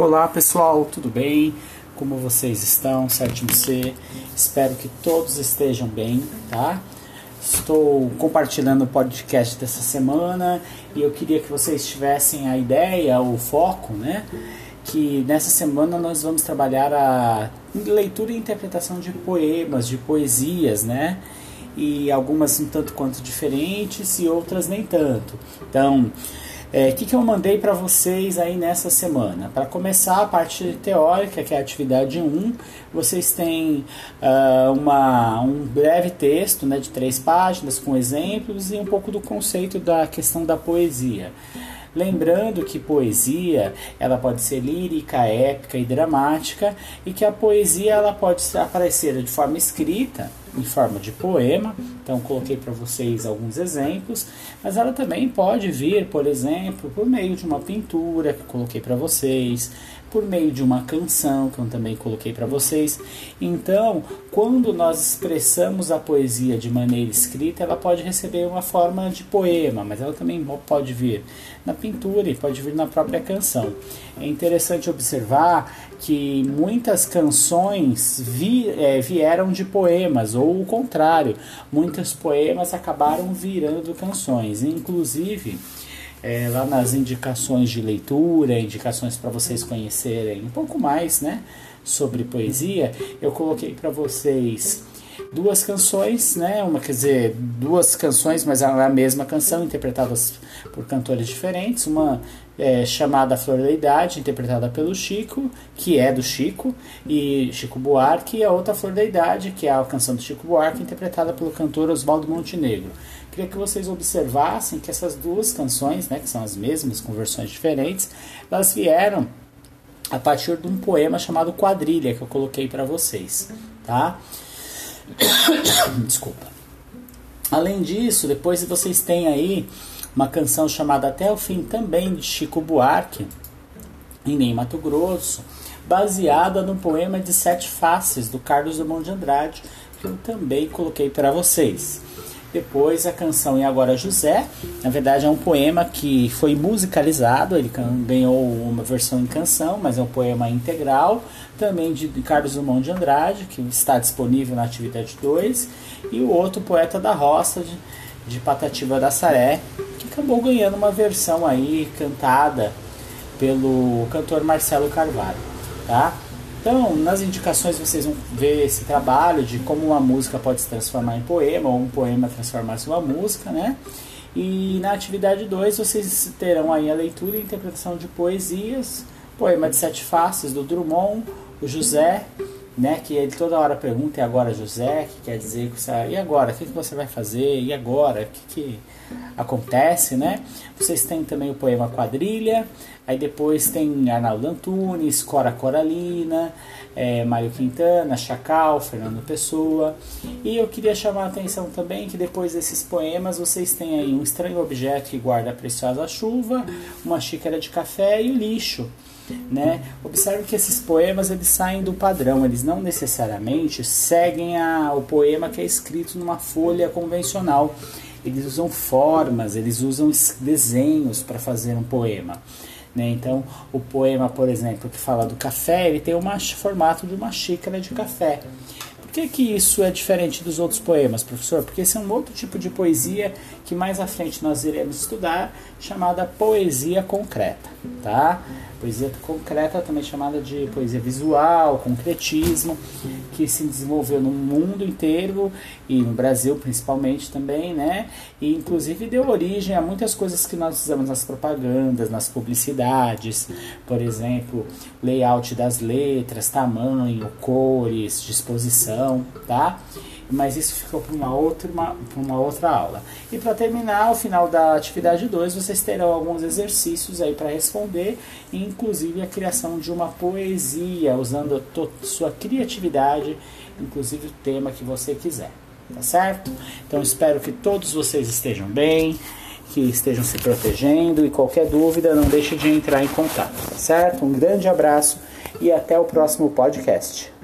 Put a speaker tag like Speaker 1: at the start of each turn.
Speaker 1: Olá pessoal, tudo bem? Como vocês estão? Sétimo C, espero que todos estejam bem, tá? Estou compartilhando o podcast dessa semana e eu queria que vocês tivessem a ideia, o foco, né? Que nessa semana nós vamos trabalhar a leitura e interpretação de poemas, de poesias, né? E algumas um tanto quanto diferentes e outras nem tanto. Então, o é, que, que eu mandei para vocês aí nessa semana? Para começar a parte teórica, que é a atividade 1, vocês têm uh, uma, um breve texto né, de três páginas com exemplos e um pouco do conceito da questão da poesia. Lembrando que poesia ela pode ser lírica, épica e dramática e que a poesia ela pode aparecer de forma escrita, em forma de poema. Então coloquei para vocês alguns exemplos, mas ela também pode vir, por exemplo, por meio de uma pintura que coloquei para vocês, por meio de uma canção que eu também coloquei para vocês. Então, quando nós expressamos a poesia de maneira escrita, ela pode receber uma forma de poema, mas ela também pode vir na pintura e pode vir na própria canção. É interessante observar que muitas canções vi, é, vieram de poemas, ou o contrário, muitos poemas acabaram virando canções. Inclusive, é, lá nas indicações de leitura, indicações para vocês conhecerem um pouco mais né, sobre poesia, eu coloquei para vocês duas canções, né? Uma quer dizer, duas canções, mas a mesma canção, interpretadas por cantores diferentes. Uma é, chamada Flor da Idade, interpretada pelo Chico, que é do Chico, e Chico Buarque, e a outra Flor da Idade, que é a canção do Chico Buarque, interpretada pelo cantor Oswaldo Montenegro. Queria que vocês observassem que essas duas canções, né, que são as mesmas, com versões diferentes, elas vieram a partir de um poema chamado Quadrilha, que eu coloquei para vocês, tá? Desculpa. Além disso, depois vocês têm aí uma canção chamada Até o Fim também de Chico Buarque, em Mato Grosso, baseada no poema de Sete Faces do Carlos Drummond de Andrade, que eu também coloquei para vocês. Depois a canção E Agora José, na verdade é um poema que foi musicalizado, ele ganhou uma versão em canção, mas é um poema integral, também de Carlos Drummond de Andrade, que está disponível na atividade 2, e o outro Poeta da Roça, de, de Patativa da Saré, que acabou ganhando uma versão aí cantada pelo cantor Marcelo Carvalho, tá? Então, nas indicações vocês vão ver esse trabalho de como uma música pode se transformar em poema, ou um poema transformar-se em uma música, né? E na atividade 2 vocês terão aí a leitura e interpretação de poesias, poema de sete faces do Drummond, o José, né, que ele toda hora pergunta, e agora José, que quer dizer que você, e agora, o que, você vai fazer, e agora, o que, que acontece, né? Vocês têm também o poema Quadrilha, aí depois tem Arnaldo Antunes, Cora Coralina, é, Mário Quintana, Chacal, Fernando Pessoa, e eu queria chamar a atenção também que depois desses poemas vocês têm aí um estranho objeto que guarda a preciosa chuva, uma xícara de café e o lixo, né? Observe que esses poemas eles saem do padrão, eles não necessariamente seguem a, o poema que é escrito numa folha convencional. Eles usam formas, eles usam desenhos para fazer um poema. Né? Então, o poema, por exemplo, que fala do café, ele tem o formato de uma xícara de café. Por que, que isso é diferente dos outros poemas, professor? Porque esse é um outro tipo de poesia que mais à frente nós iremos estudar, chamada poesia concreta, tá? Poesia concreta, também chamada de poesia visual, concretismo, que se desenvolveu no mundo inteiro e no Brasil principalmente também, né? E inclusive deu origem a muitas coisas que nós usamos nas propagandas, nas publicidades, por exemplo, layout das letras, tamanho, cores, disposição, tá? Mas isso ficou para uma outra, uma, uma outra aula. E para terminar, ao final da atividade 2, vocês terão alguns exercícios aí para responder, inclusive a criação de uma poesia, usando sua criatividade, inclusive o tema que você quiser. Tá certo? Então espero que todos vocês estejam bem, que estejam se protegendo e qualquer dúvida não deixe de entrar em contato, tá certo? Um grande abraço e até o próximo podcast.